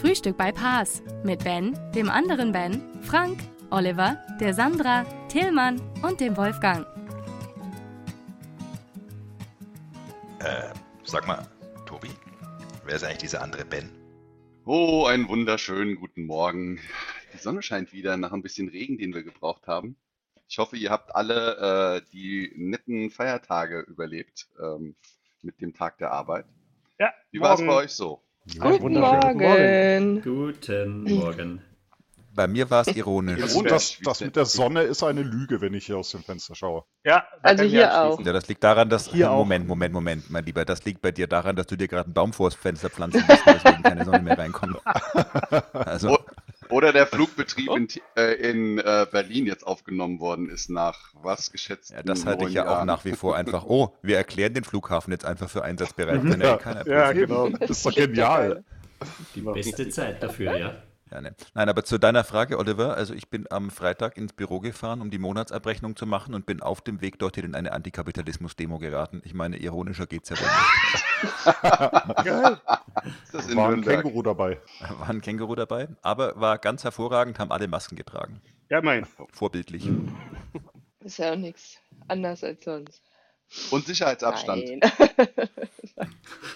Frühstück bei Paas mit Ben, dem anderen Ben, Frank, Oliver, der Sandra, Tillmann und dem Wolfgang. Äh, sag mal, Tobi, wer ist eigentlich dieser andere Ben? Oh, einen wunderschönen guten Morgen. Die Sonne scheint wieder nach ein bisschen Regen, den wir gebraucht haben. Ich hoffe, ihr habt alle äh, die netten Feiertage überlebt ähm, mit dem Tag der Arbeit. Ja. Wie war es bei euch so? Guten Morgen. Guten Morgen. Bei mir war es ironisch. Also das, das mit der Sonne ist eine Lüge, wenn ich hier aus dem Fenster schaue. Ja, Also hier anschließen. Ja, das liegt daran, dass. Hier auch. Moment, Moment, Moment, mein Lieber. Das liegt bei dir daran, dass du dir gerade einen Baum vors Fenster pflanzen musst, deswegen keine Sonne mehr reinkommt. Also, O- Oder der Flugbetrieb in, T- äh, in äh, Berlin jetzt aufgenommen worden ist nach was geschätzt? ja, das halte ich ja auch nach wie vor einfach. Oh, wir erklären den Flughafen jetzt einfach für einsatzbereit. Kann ja, Ja, genau. Das ist doch genial. Die beste Zeit dafür, ja. Ja, ne. Nein, aber zu deiner Frage, Oliver, also ich bin am Freitag ins Büro gefahren, um die Monatsabrechnung zu machen und bin auf dem Weg dorthin in eine Antikapitalismus-Demo geraten. Ich meine, ironischer geht's ja wohl nicht. Ist das in War ein? Känguru dabei. War ein Känguru dabei, aber war ganz hervorragend, haben alle Masken getragen. Ja, mein. Vorbildlich. Ist ja auch nichts anders als sonst. Und Sicherheitsabstand. Nein.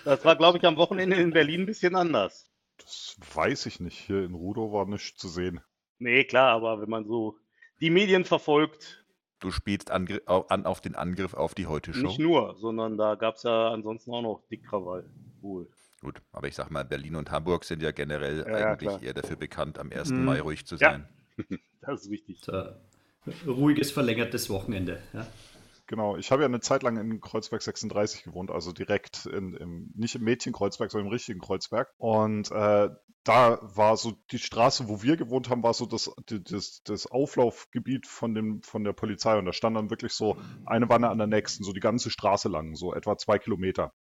Das war, glaube ich, am Wochenende in Berlin ein bisschen anders. Das weiß ich nicht. Hier in Rudow war nichts zu sehen. Nee, klar, aber wenn man so die Medien verfolgt, Du spielst Angr an auf den Angriff auf die Heute-Show. nicht nur, sondern da gab es ja ansonsten auch noch Dickkrawall. Wohl. Gut, aber ich sag mal, Berlin und Hamburg sind ja generell Ja, ja, eigentlich klar. eher dafür bekannt, am 1. Mhm. Mai ruhig zu Ja. sein. Das ist wichtig. So, ruhiges, verlängertes Wochenende. Ja. Genau, ich habe ja eine Zeit lang in Kreuzberg 36 gewohnt, also direkt in, im, nicht im Mädchenkreuzberg, sondern im richtigen Kreuzberg. Und äh, da war so die Straße, wo wir gewohnt haben, war so das, das, das Auflaufgebiet von, dem, von der Polizei. Und da stand dann wirklich so eine Wanne an der nächsten, so die ganze Straße lang, so etwa zwei Kilometer.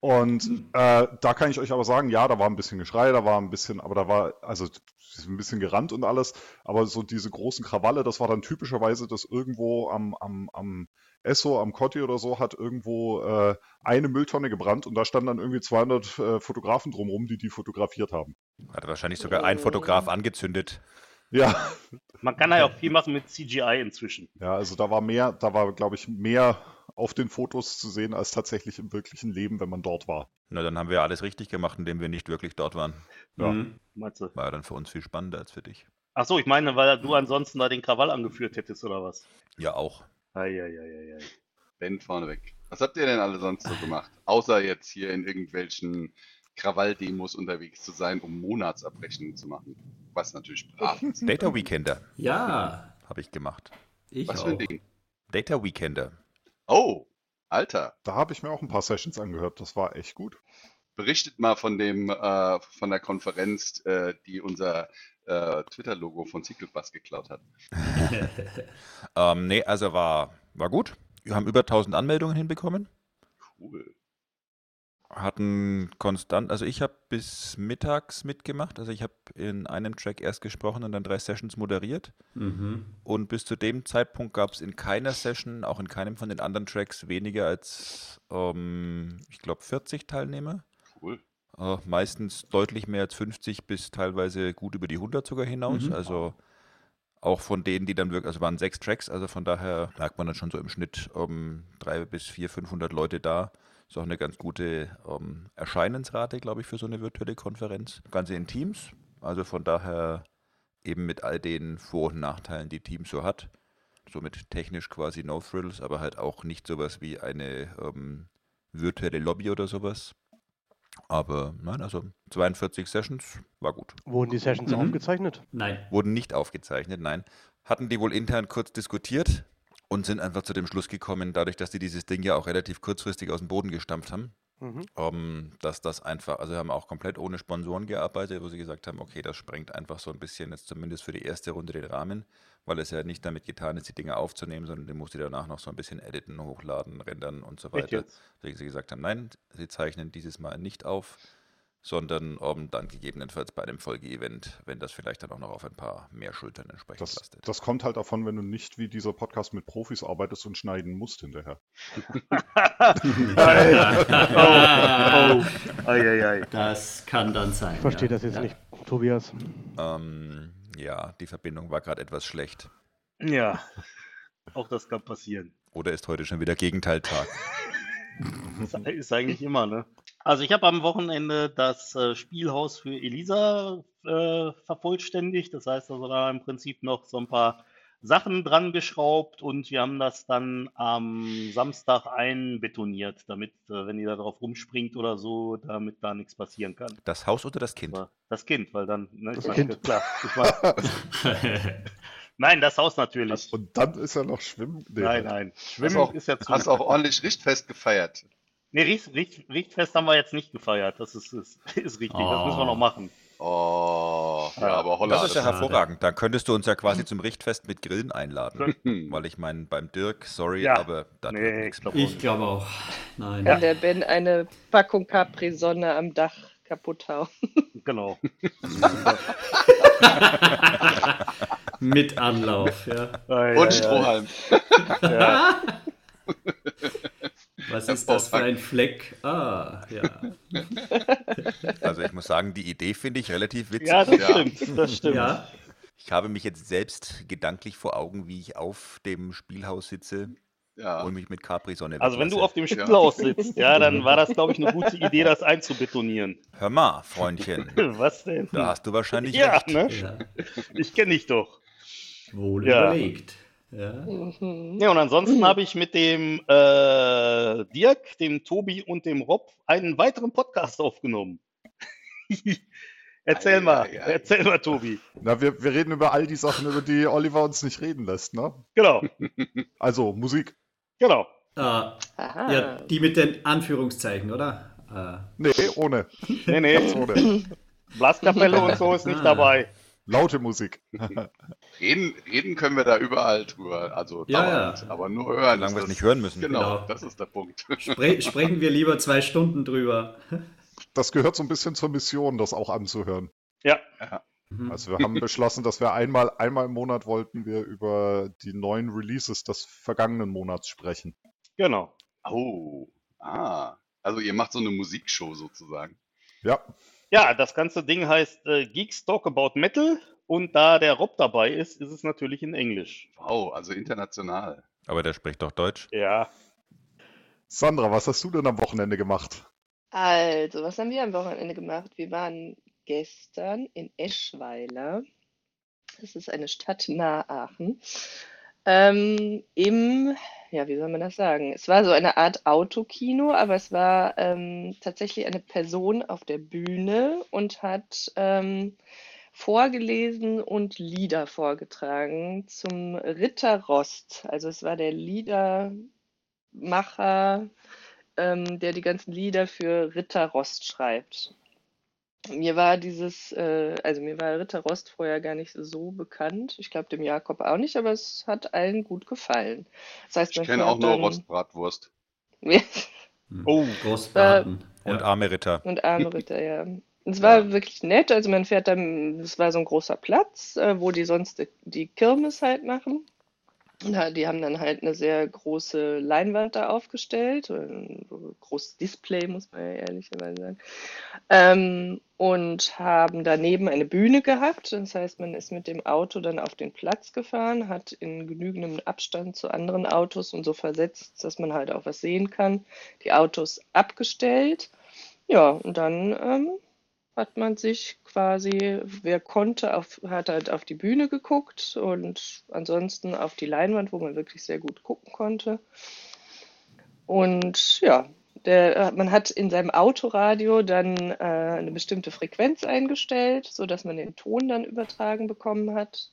Und äh, da kann ich euch aber sagen, ja, da war ein bisschen Geschrei, da war ein bisschen, aber da war, also ein bisschen gerannt und alles, aber so diese großen Krawalle, das war dann typischerweise, dass irgendwo am, am, am Esso, am Kotti oder so, hat irgendwo äh, eine Mülltonne gebrannt und da standen dann irgendwie 200 äh, Fotografen drumherum, die die fotografiert haben. Hat wahrscheinlich sogar ein Fotograf angezündet. Ja, Man kann ja auch viel machen mit CGI inzwischen. ja, also da war mehr, da war, glaube ich, mehr auf den Fotos zu sehen als tatsächlich im wirklichen Leben, wenn man dort war. Na, dann haben wir ja alles richtig gemacht, indem wir nicht wirklich dort waren. Ja. Mhm. Meinst du? War ja dann für uns viel spannender als für dich. Ach so, ich meine, weil du ansonsten da den Krawall angeführt hättest oder was? Ja, auch. Eieieiei. Ben vorneweg. Was habt ihr denn alle sonst so gemacht? Außer jetzt hier in irgendwelchen Krawalldemos unterwegs zu sein, um Monatsabrechnungen zu machen. Was natürlich brav ist. Data Weekender Ja, habe ich gemacht. ich Was auch. für ein Ding. Data Weekender. Oh, Alter. Da habe ich mir auch ein paar Sessions angehört, das war echt gut. Berichtet mal von dem, äh, von der Konferenz, äh, die unser äh, Twitter-Logo von Cyclebus geklaut hat. Ähm, nee, also war, war gut. Wir haben über 1000 Anmeldungen hinbekommen. Cool. Hatten konstant, also ich habe bis mittags mitgemacht. Also ich habe in einem Track erst gesprochen und dann drei Sessions moderiert. Mhm. Und bis zu dem Zeitpunkt gab es in keiner Session, auch in keinem von den anderen Tracks, weniger als, ähm, ich glaube, 40 Teilnehmer. Cool. Äh, meistens deutlich mehr als 50 bis teilweise gut über die 100 sogar hinaus. Mhm. Also auch von denen, die dann wirklich, also waren sechs Tracks, also von daher lag man dann schon so im Schnitt um drei bis vier, 500 Leute da. Ist auch eine ganz gute ähm, Erscheinensrate, glaube ich, für so eine virtuelle Konferenz. Das Ganze in Teams, also von daher eben mit all den Vor- und Nachteilen, die Teams so hat. Somit technisch quasi No Frills, aber halt auch nicht sowas wie eine ähm, virtuelle Lobby oder sowas. Aber nein, also 42 Sessions war gut. Wurden die Sessions Mhm. aufgezeichnet? Nein. Wurden nicht aufgezeichnet, nein. Hatten die wohl intern kurz diskutiert und sind einfach zu dem Schluss gekommen, dadurch, dass die dieses Ding ja auch relativ kurzfristig aus dem Boden gestampft haben, Mhm. ähm, dass das einfach, also haben auch komplett ohne Sponsoren gearbeitet, wo sie gesagt haben, okay, das sprengt einfach so ein bisschen jetzt zumindest für die erste Runde den Rahmen, weil es ja nicht damit getan ist, die Dinge aufzunehmen, sondern den musst du danach noch so ein bisschen editen, hochladen, rendern und so weiter. Deswegen sie gesagt haben, nein, sie zeichnen dieses Mal nicht auf, sondern ähm, dann gegebenenfalls bei einem Folgeevent, wenn das vielleicht dann auch noch auf ein paar mehr Schultern entsprechend Das, lastet. das kommt halt davon, wenn du nicht wie dieser Podcast mit Profis arbeitest und schneiden musst hinterher. oh, oh. Das kann dann sein. Ich verstehe ja. das jetzt ja. nicht, Tobias. Ähm, ja, die Verbindung war gerade etwas schlecht. Ja, auch das kann passieren. Oder ist heute schon wieder Gegenteiltag? Das ist eigentlich immer, ne? Also ich habe am Wochenende das äh, Spielhaus für Elisa äh, vervollständigt. Das heißt also da im Prinzip noch so ein paar Sachen dran geschraubt und wir haben das dann am Samstag einbetoniert, damit, äh, wenn die da drauf rumspringt oder so, damit da nichts passieren kann. Das Haus oder das Kind? Das Kind, weil dann, ne, Das ich meine, Kind. klar. Ich mein, nein, das Haus natürlich. Und dann ist ja noch Schwimmen. Nee, Nein, nein. Schwimmen auch, ist ja zu. hast auch ordentlich Richtfest gefeiert. Nee, Richt, Richt, Richtfest haben wir jetzt nicht gefeiert. Das ist, ist, ist richtig. Das müssen wir noch machen. Oh, ja, aber Holla. Das ist ja hervorragend. Dann könntest du uns ja quasi zum Richtfest mit Grillen einladen. Weil ich meine, beim Dirk, sorry, Ja. aber das Nee, ich nichts. glaub glaube auch. Nein. Kann der Ben eine Packung Capri-Sonne am Dach kaputt hauen. Genau. Mit Anlauf, ja. Und Strohhalm. Ja. Was ist das für ein Fleck? Ah, ja. Also ich muss sagen, die Idee finde ich relativ witzig. ja, das Ja. stimmt. Das stimmt. Ja, Ich habe mich jetzt selbst gedanklich vor Augen, wie ich auf dem Spielhaus sitze Ja. und mich mit Capri-Sonne Also wenn du auf dem Spielhaus sitzt, ja, dann war das, glaube ich, eine gute Idee, das einzubetonieren. Hör mal, Freundchen, Was denn? da hast du wahrscheinlich ja, recht. ne? ja. Ich kenne dich doch. Wohl Ja. überlegt. Ja. Mhm. Ja, und ansonsten habe ich mit dem äh, Dirk, dem Tobi und dem Rob einen weiteren Podcast aufgenommen. erzähl Ei, mal, ei, ei. erzähl mal, Tobi. Na, wir, wir reden über all die Sachen, über die Oliver uns nicht reden lässt, ne? Genau, Also Musik. genau. Aha. ja, die mit den Anführungszeichen, oder? Ah, Nee, ohne. Nee, nee, Ohne. Blaskapelle und so ist nicht dabei. Laute Musik. Reden, reden können wir da überall drüber. Also Ja, dauernd. ja. Aber nur hören. Solange wir es nicht hören müssen. Genau, Genau. das ist der Punkt. spre sprechen wir lieber zwei Stunden drüber. Das gehört so ein bisschen zur Mission, das auch anzuhören. Ja, Mhm. Also wir haben beschlossen, dass wir einmal, einmal im Monat wollten wir über die neuen Releases des vergangenen Monats sprechen. genau. Oh, ah. Also ihr macht so eine Musikshow sozusagen. Ja, Ja, das ganze Ding heißt äh, Geeks Talk About Metal und da der Rob dabei ist, ist es natürlich in Englisch. Wow, also international. Aber der spricht doch Deutsch. Ja, Sandra, was hast du denn am Wochenende gemacht? Also, was haben wir am Wochenende gemacht? Wir waren gestern in Eschweiler. Das ist eine Stadt nahe Aachen. Ähm, im, ja, wie soll man das sagen? Es war so eine Art Autokino, aber es war ähm, tatsächlich eine Person auf der Bühne und hat ähm, vorgelesen und Lieder vorgetragen zum Ritter Rost. Also es war der Liedermacher, ähm, der die ganzen Lieder für Ritter Rost schreibt. Mir war dieses, äh, also mir war Ritter Rost vorher gar nicht so bekannt. Ich glaube dem Jakob auch nicht, aber es hat allen gut gefallen. Das heißt, Ich kenne auch nur dann- Rostbratwurst. Oh, Großbraten. Und ja. arme Ritter. Und arme Ritter, ja. Es war wirklich nett, also man fährt dann, es war so ein großer Platz, äh, wo die sonst die, Kirmes halt machen. Halt, die haben dann halt eine sehr große Leinwand da aufgestellt, äh, ein großes Display, muss man ja ehrlicherweise sagen. Ähm, und haben daneben eine Bühne gehabt. Das heißt, man ist mit dem Auto dann auf den Platz gefahren, hat in genügendem Abstand zu anderen Autos und so versetzt, dass man halt auch was sehen kann, die Autos abgestellt. Ja, und dann ähm, hat man sich quasi, wer konnte, auf, hat halt auf die Bühne geguckt und ansonsten auf die Leinwand, wo man wirklich sehr gut gucken konnte. Und ja, der, man hat in seinem Autoradio dann äh, eine bestimmte Frequenz eingestellt, sodass man den Ton dann übertragen bekommen hat.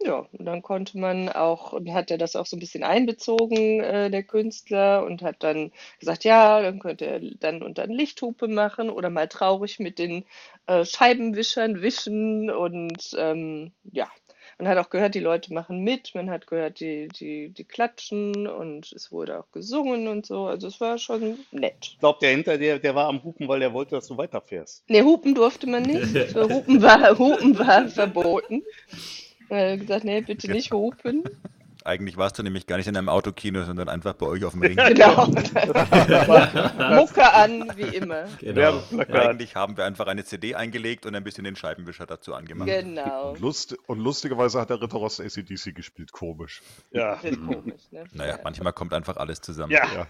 Ja, und dann konnte man auch, und hat er das auch so ein bisschen einbezogen, äh, der Künstler, und hat dann gesagt, ja, dann könnte er dann und dann Lichthupe machen oder mal traurig mit den äh, Scheibenwischern wischen und ähm, ja, man hat auch gehört, die Leute machen mit, man hat gehört, die, die, die klatschen und es wurde auch gesungen und so. Also es war schon nett. Ich glaube, der hinter dir, der war am Hupen, weil der wollte, dass du weiterfährst. Ne, hupen durfte man nicht. Hupen war, hupen war verboten. Er hat gesagt, nee, bitte nicht hupen. Eigentlich warst du nämlich gar nicht in einem Autokino, sondern einfach bei euch auf dem Ring. Genau. Mucke an, wie immer. Genau. Eigentlich haben wir einfach eine CD eingelegt und ein bisschen den Scheibenwischer dazu angemacht. Genau. Und, lust und lustigerweise hat der Ritter Rost ACDC gespielt, komisch. Ja. Komisch, ne? Naja, manchmal kommt einfach alles zusammen. Ja.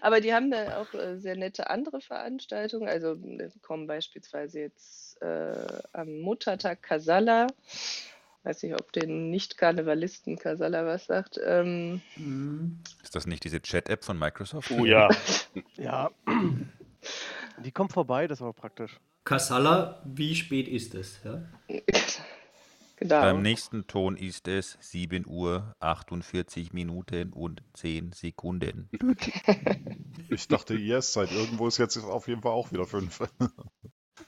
Aber die haben da auch äh, sehr nette andere Veranstaltungen. Also äh, kommen beispielsweise jetzt äh, am Muttertag Casalla. Weiß nicht, ob den Nicht-Karnevalisten Casalla was sagt. Ähm, Ist das nicht diese Chat-App von Microsoft? Oh ja. Ja. Die kommt vorbei, das war praktisch. Kassala, wie spät ist es? Ja? genau. Beim nächsten Ton ist es 7 Uhr 48 Minuten und 10 Sekunden. Ich dachte, IS-Zeit. Irgendwo ist jetzt auf jeden Fall auch wieder fünf.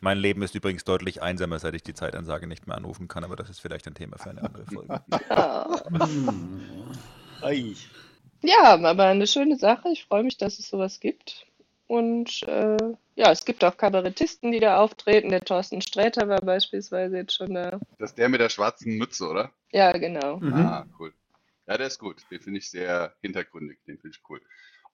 Mein Leben ist übrigens deutlich einsamer, seit ich die Zeitansage nicht mehr anrufen kann, aber das ist vielleicht ein Thema für eine andere Folge. Ja, aber eine schöne Sache. Ich freue mich, dass es sowas gibt. Und äh, ja, es gibt auch Kabarettisten, die da auftreten. Der Thorsten Sträter war beispielsweise jetzt schon da. Das ist der mit der schwarzen Mütze, oder? Ja, genau. Ah, cool. Ja, der ist gut. Den finde ich sehr hintergründig. Den finde ich cool.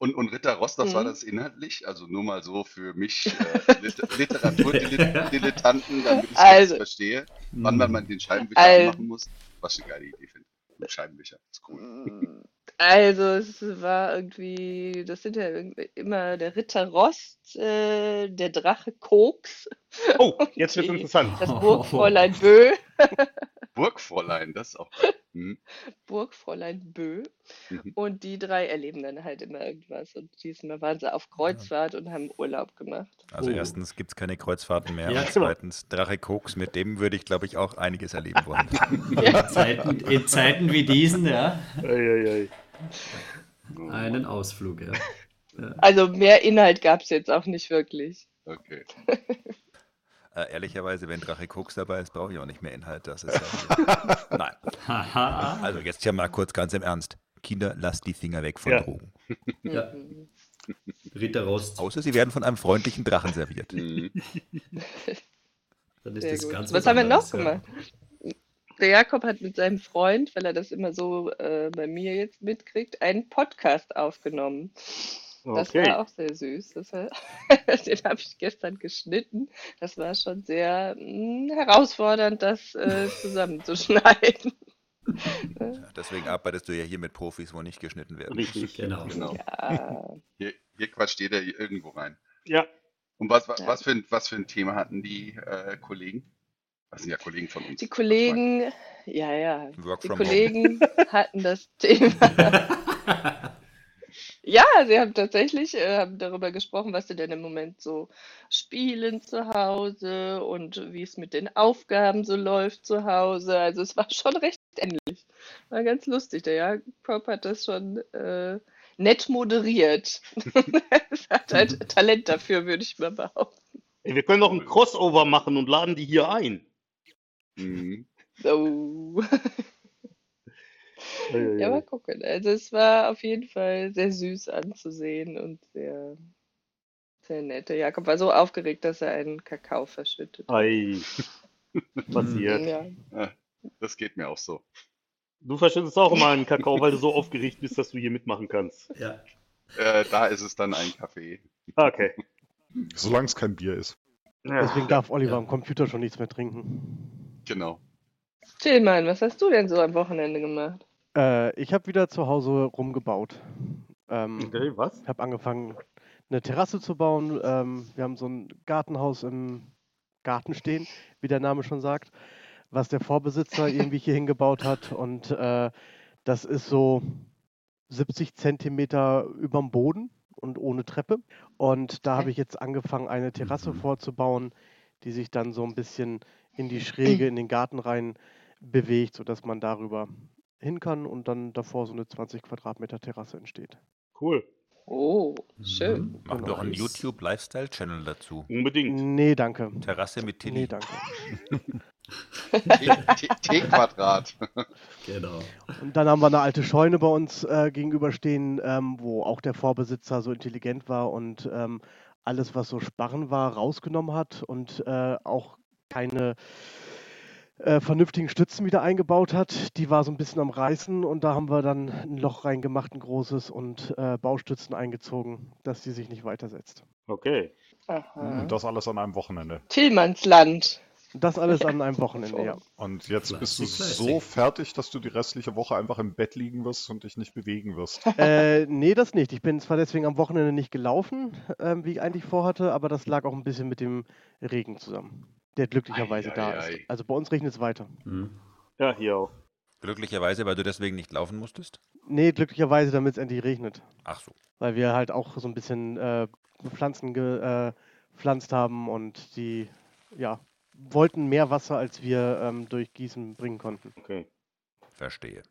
Und, und Ritter Ross, das war Mhm. das inhaltlich? Also nur mal so für mich äh, Lit Literaturdilettanten, damit ich es Also. verstehe, wann man mal den Scheibenwischer Al- machen muss. Was ich eine geile Idee finde. Scheibenwischer, ist cool. Also es war irgendwie, das sind ja immer der Ritter Rost, äh, der Drache Koks. Oh, jetzt wird's die- interessant. Das Burgfräulein Bö. Burgfräulein, das ist auch. Hm. Burgfräulein Bö. Mhm. Und die drei erleben dann halt immer irgendwas. Und diesmal waren sie auf Kreuzfahrt und haben Urlaub gemacht. Also Oh. erstens gibt es keine Kreuzfahrten mehr Ja, und genau. zweitens Drache Koks, mit dem würde ich glaube ich auch einiges erleben wollen. In Zeiten, in Zeiten wie diesen, ja, Ei, ei, ei. einen Ausflug, ja. Also mehr Inhalt gab es jetzt auch nicht wirklich. Okay. Äh, ehrlicherweise, wenn Drache Koks dabei ist, brauche ich auch nicht mehr Inhalt. Das ist ja Nein. Haha. Also jetzt ja mal kurz ganz im Ernst. Kinder, lasst die Finger weg von Ja. Drogen. Ja. Ritter Rost, Außer sie werden von einem freundlichen Drachen serviert. Mhm. dann ist Sehr das gut. ganz Was haben wir noch gemacht? Der Jakob hat mit seinem Freund, weil er das immer so äh, bei mir jetzt mitkriegt, einen Podcast aufgenommen. Das Okay. war auch sehr süß. Das war, den habe ich gestern geschnitten. Das war schon sehr mh, herausfordernd, das äh, zusammenzuschneiden. Deswegen arbeitest du ja hier mit Profis, wo nicht geschnitten werden. Richtig. Genau. Genau. Ja, Hier, hier quatscht jeder irgendwo rein. Ja. Und was, was, Ja. was, für, ein, was für ein Thema hatten die äh, Kollegen? Das sind ja Kollegen von uns. die Kollegen, ja, ja, Work die from home. Kollegen hatten das Thema. Ja, sie haben tatsächlich äh, haben darüber gesprochen, was sie denn im Moment so spielen zu Hause und wie es mit den Aufgaben so läuft zu Hause. Also es war schon recht ähnlich. War ganz lustig. Der Jakob hat das schon äh, nett moderiert. Es hat halt Talent dafür, würde ich mal behaupten. Ey, wir können doch ein Crossover machen und laden die hier ein. Mhm. So. Ja, mal gucken. Also es war auf jeden Fall sehr süß anzusehen und sehr, sehr nett. Der Jakob war so aufgeregt, dass er einen Kakao verschüttet. hat. Ei. Passiert. Ja. Das geht mir auch so. Du verschüttest auch immer einen Kakao, weil du so aufgeregt bist, dass du hier mitmachen kannst. Ja. Äh, da ist es dann ein Kaffee. Okay. Solange es kein Bier ist. Deswegen darf Oliver Ja. am Computer schon nichts mehr trinken. Genau. Tillmann, was hast du denn so am Wochenende gemacht? Äh, ich habe wieder zu Hause rumgebaut. Ähm, Okay, was? Ich habe angefangen, eine Terrasse zu bauen. Ähm, wir haben so ein Gartenhaus im Garten stehen, wie der Name schon sagt, was der Vorbesitzer irgendwie hier hingebaut hat. Und äh, das ist so 70 Zentimeter überm Boden und ohne Treppe. Und da habe ich jetzt angefangen, eine Terrasse vorzubauen, die sich dann so ein bisschen in die Schräge, in den Garten rein bewegt, sodass man darüber hin kann und dann davor so eine 20 Quadratmeter Terrasse entsteht. Cool. Oh, schön. Mhm. Mach Genau. doch einen YouTube-Lifestyle-Channel dazu. Unbedingt. Nee, danke. Terrasse mit Tilly. Nee, danke. T-Quadrat. Genau. Und dann haben wir eine alte Scheune bei uns äh, gegenüberstehen, ähm, wo auch der Vorbesitzer so intelligent war und ähm, alles, was so Sparren war, rausgenommen hat und äh, auch keine äh, vernünftigen Stützen wieder eingebaut hat. Die war so ein bisschen am Reißen und da haben wir dann ein Loch reingemacht, ein großes und äh, Baustützen eingezogen, dass die sich nicht weitersetzt. Okay. Aha. Und das alles an einem Wochenende. Tillmannsland. Das alles an einem Wochenende, ja. Und jetzt bist du so fertig, dass du die restliche Woche einfach im Bett liegen wirst und dich nicht bewegen wirst. Äh, nee, das nicht. Ich bin zwar deswegen am Wochenende nicht gelaufen, ähm, wie ich eigentlich vorhatte, aber das lag auch ein bisschen mit dem Regen zusammen, der glücklicherweise da Ei, ei, ei. ist. Also bei uns regnet es weiter. Mhm. Ja, hier auch. Glücklicherweise, weil du deswegen nicht laufen musstest? Nee, glücklicherweise, damit es endlich regnet. Ach so. Weil wir halt auch so ein bisschen äh, Pflanzen gepflanzt haben und die, ja, wollten mehr Wasser, als wir ähm, durch Gießen bringen konnten. Okay. Verstehe.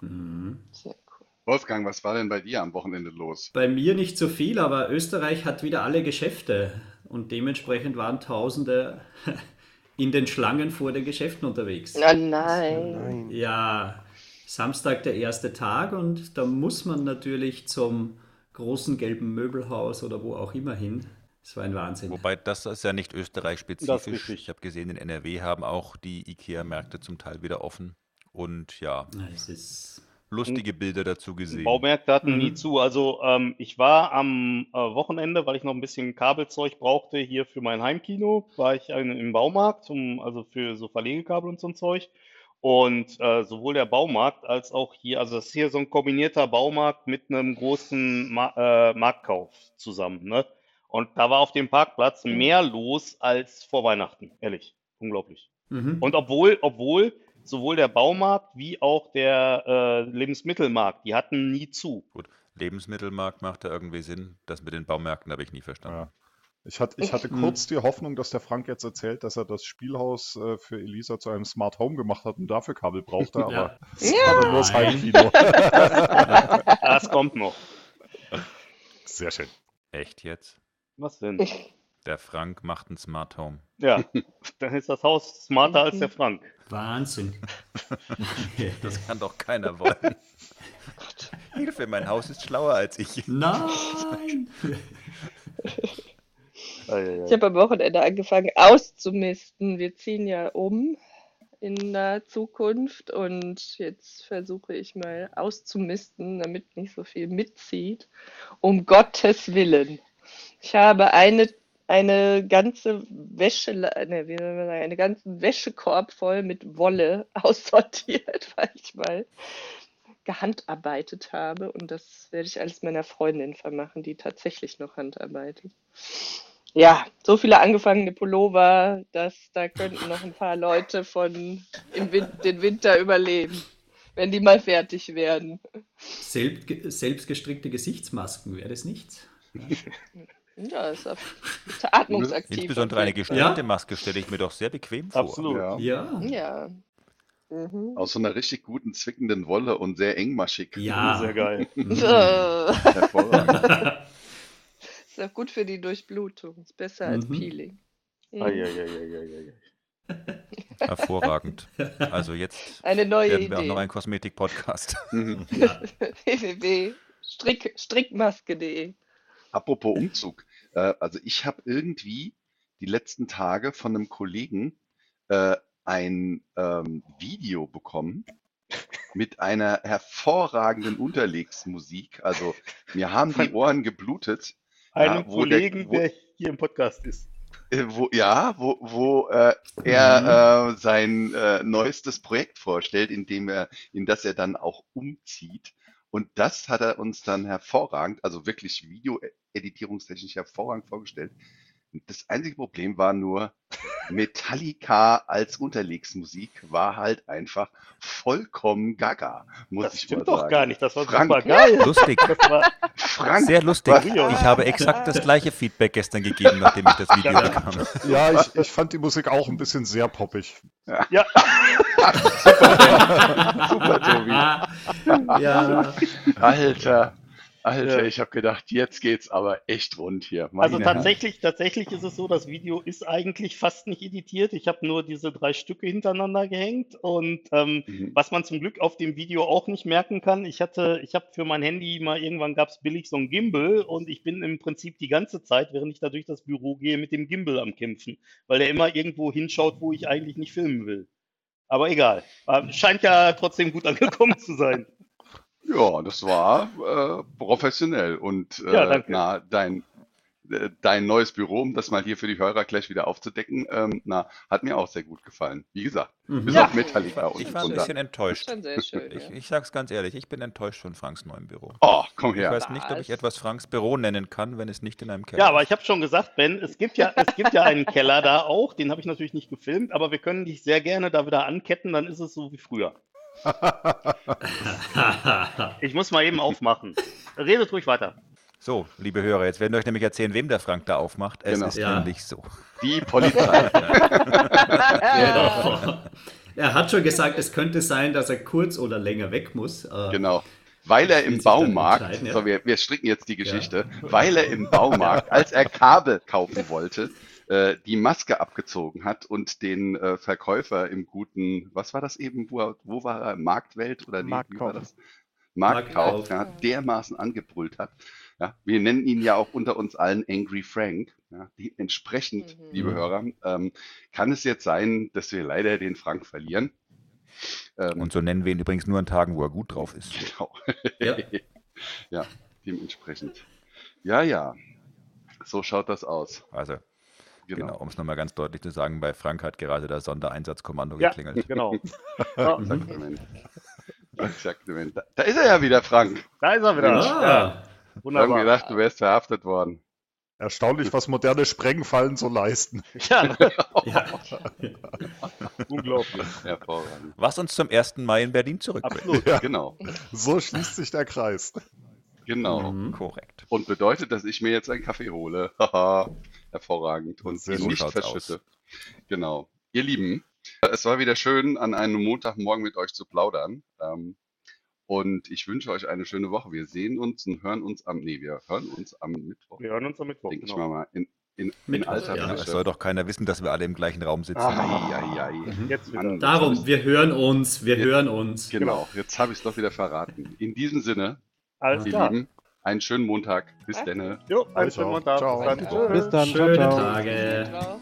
Mhm. Sehr cool. Wolfgang, was war denn bei dir am Wochenende los? Bei mir nicht so viel, aber Österreich hat wieder alle Geschäfte und dementsprechend waren Tausende in den Schlangen vor den Geschäften unterwegs. Oh nein. Nein. Ja, Samstag der erste Tag und da muss man natürlich zum großen gelben Möbelhaus oder wo auch immer hin. Es war ein Wahnsinn. Wobei das ist ja nicht Das ist österreich-spezifisch. Ich habe gesehen, in NRW haben auch die IKEA-Märkte zum Teil wieder offen. Und ja, Ja, Es ist lustige Bilder dazu gesehen. Baumärkte hatten nie Mhm. zu. Also ähm, ich war am äh, Wochenende, weil ich noch ein bisschen Kabelzeug brauchte hier für mein Heimkino, war ich ein, im Baumarkt, um, also für so Verlegekabel und so ein Zeug. Und äh, sowohl der Baumarkt als auch hier, also das ist hier so ein kombinierter Baumarkt mit einem großen Ma äh, Marktkauf zusammen. Ne? Und da war auf dem Parkplatz mehr los als vor Weihnachten, ehrlich. Unglaublich. Mhm. Und obwohl, obwohl sowohl der Baumarkt wie auch der äh, Lebensmittelmarkt, die hatten nie zu. Gut, Lebensmittelmarkt macht da irgendwie Sinn. Das mit den Baumärkten habe ich nie verstanden. Ja. Ich, hatte, ich hatte Mhm. kurz die Hoffnung, dass der Frank jetzt erzählt, dass er das Spielhaus äh, für Elisa zu einem Smart Home gemacht hat und dafür Kabel brauchte, aber Ja. es war dann nur das. Heimkino. Das kommt noch. Sehr schön. Echt jetzt? Was denn? Der Frank macht ein Smart Home. Ja, dann ist das Haus smarter als der Frank. Wahnsinn. Das kann doch keiner wollen. Hilfe, mein Haus ist schlauer als ich. Nein! Ich habe am Wochenende angefangen auszumisten. Wir ziehen ja um in der Zukunft und jetzt versuche ich mal auszumisten, damit nicht so viel mitzieht. Um Gottes Willen. Ich habe eine, eine ganze Wäsche, ne, wie soll man sagen, einen ganzen Wäschekorb voll mit Wolle aussortiert, weil ich mal gehandarbeitet habe. Und das werde ich alles meiner Freundin vermachen, die tatsächlich noch handarbeitet. Ja, so viele angefangene Pullover, dass da könnten noch ein paar Leute von im Win den Winter überleben, wenn die mal fertig werden. Selbst, selbstgestrickte Gesichtsmasken, wäre das nichts? Ja, ist auf atmungsaktiv. Insbesondere eine gestellte Maske stelle ich mir doch sehr bequem vor. Absolut. Ja. Ja. Ja. Mhm. Aus so einer richtig guten, zwickenden Wolle und sehr engmaschig. Ja. Sehr geil. Äh, Hervorragend. ist auch gut für die Durchblutung. Ist besser als Mhm. Peeling. Mhm. Eieieiei. Hervorragend. Also jetzt Eine neue werden wir auch Idee. noch ein Kosmetik-Podcast. Mhm. ja. www.strickmaske.de Apropos Umzug. Äh, also ich habe irgendwie die letzten Tage von einem Kollegen äh, ein ähm, Video bekommen mit einer hervorragenden Unterlegsmusik. Also mir haben die Ohren geblutet. Einen Ja, wo der- Kollegen, wo- der hier im Podcast ist. Äh, wo, ja, wo, wo äh, er äh, sein äh, neuestes Projekt vorstellt, in dem er, in das er dann auch umzieht. Und das hat er uns dann hervorragend, also wirklich video-editierungstechnisch hervorragend vorgestellt. Das einzige Problem war nur, Metallica als Unterlegsmusik war halt einfach vollkommen gaga, muss Das ich stimmt mal doch sagen. gar nicht, das war Frank, super geil. Lustig. Das war, Frank, Sehr lustig. Ich habe exakt das gleiche Feedback gestern gegeben, nachdem ich das Video Ja. bekam. Ja, ich, ich fand die Musik auch ein bisschen sehr poppig. ja, Super, Tobi. ja, Alter, Alter, Ja. ich habe gedacht, jetzt geht's aber echt rund hier. also Meine Herren. tatsächlich, tatsächlich ist es so, das Video ist eigentlich fast nicht editiert. Ich habe nur diese drei Stücke hintereinander gehängt und ähm, Mhm. was man zum Glück auf dem Video auch nicht merken kann, ich hatte, ich habe für mein Handy mal irgendwann gab es billig so ein Gimbal und ich bin im Prinzip die ganze Zeit, während ich da durch das Büro gehe, mit dem Gimbal am Kämpfen, weil der immer irgendwo hinschaut, wo ich eigentlich nicht filmen will. Aber egal. Scheint ja trotzdem gut angekommen zu sein. Ja, das war äh, professionell und äh, Ja, danke. na, dein, äh, dein neues Büro, um das mal hier für die Hörer gleich wieder aufzudecken, ähm, na, hat mir auch sehr gut gefallen. Wie gesagt, Mhm. bis Ja. auf Metallica und Ich war ein bisschen enttäuscht. Schon sehr schön. Ich, ja. ich sag's ganz ehrlich, ich bin enttäuscht von Franks neuem Büro. Oh, komm Ich her. weiß nicht, ob ich Was? etwas Franks Büro nennen kann, wenn es nicht in einem Keller Ja, aber ist. ich habe schon gesagt, Ben, es gibt ja, es gibt ja einen Keller da auch, den habe ich natürlich nicht gefilmt, aber wir können dich sehr gerne da wieder anketten, dann ist es so wie früher. Ich muss mal eben aufmachen. Redet ruhig weiter. So, liebe Hörer, jetzt werden wir euch nämlich erzählen, wem der Frank da aufmacht. Es Genau. ist Ja. nämlich so. Die Polizei. genau. Er hat schon gesagt, es könnte sein, dass er kurz oder länger weg muss. Äh, Genau. Weil er im Baumarkt, ja. so, wir, wir stricken jetzt die Geschichte, weil er im Baumarkt, als er Kabel kaufen wollte, äh, die Maske abgezogen hat und den äh, Verkäufer im guten, was war das eben, wo, wo war er, Marktwelt oder wie, wie war Marktkauf. das? Marktkauf, Marktkauf. ja, dermaßen angebrüllt hat. Ja, wir nennen ihn ja auch unter uns allen Angry Frank. Ja, dementsprechend, Mhm. liebe Hörer, ähm, kann es jetzt sein, dass wir leider den Frank verlieren. Ähm, Und so nennen wir ihn übrigens nur an Tagen, wo er gut drauf ist. Genau. Ja. ja, dementsprechend. Ja, ja. So schaut das aus. Also, genau, Genau. um es nochmal ganz deutlich zu sagen, bei Frank hat gerade das Sondereinsatzkommando Ja, geklingelt. genau. Ja, Exaktamente. Da, da ist er ja wieder, Frank. da ist er wieder. Mensch. Ja, Ah, Wir haben wunderbar. gedacht, du wärst verhaftet worden. Erstaunlich, was moderne Sprengfallen so leisten. Ja, ne? ja. unglaublich. Hervorragend. Was uns zum 1. Mai in Berlin zurückbringt. Absolut. Ja. Genau. So schließt sich der Kreis. Genau. Mhm. Korrekt. Und bedeutet, dass ich mir jetzt einen Kaffee hole. Hervorragend. Und gut nicht verschütte. Genau. Ihr Lieben, es war wieder schön, an einem Montagmorgen mit euch zu plaudern. Ähm, und ich wünsche euch eine schöne Woche. Wir sehen uns und hören uns am, nee, wir hören uns am Mittwoch. Wir hören uns am Mittwoch. denke ich Genau. mal mal, in, in, in alter ja. Es soll doch keiner wissen, dass wir alle im gleichen Raum sitzen. Ai, ai. Jetzt. Mann, Darum, wir hören uns, wir Ja. hören uns. Genau, jetzt habe ich es doch wieder verraten. In diesem Sinne, Alles klar. Lieben, einen schönen Montag. Bis denne. Jo, einen schönen. Montag. Ciao. Bis dann. Bis dann. Schöne ciao, ciao. Tage. Ciao.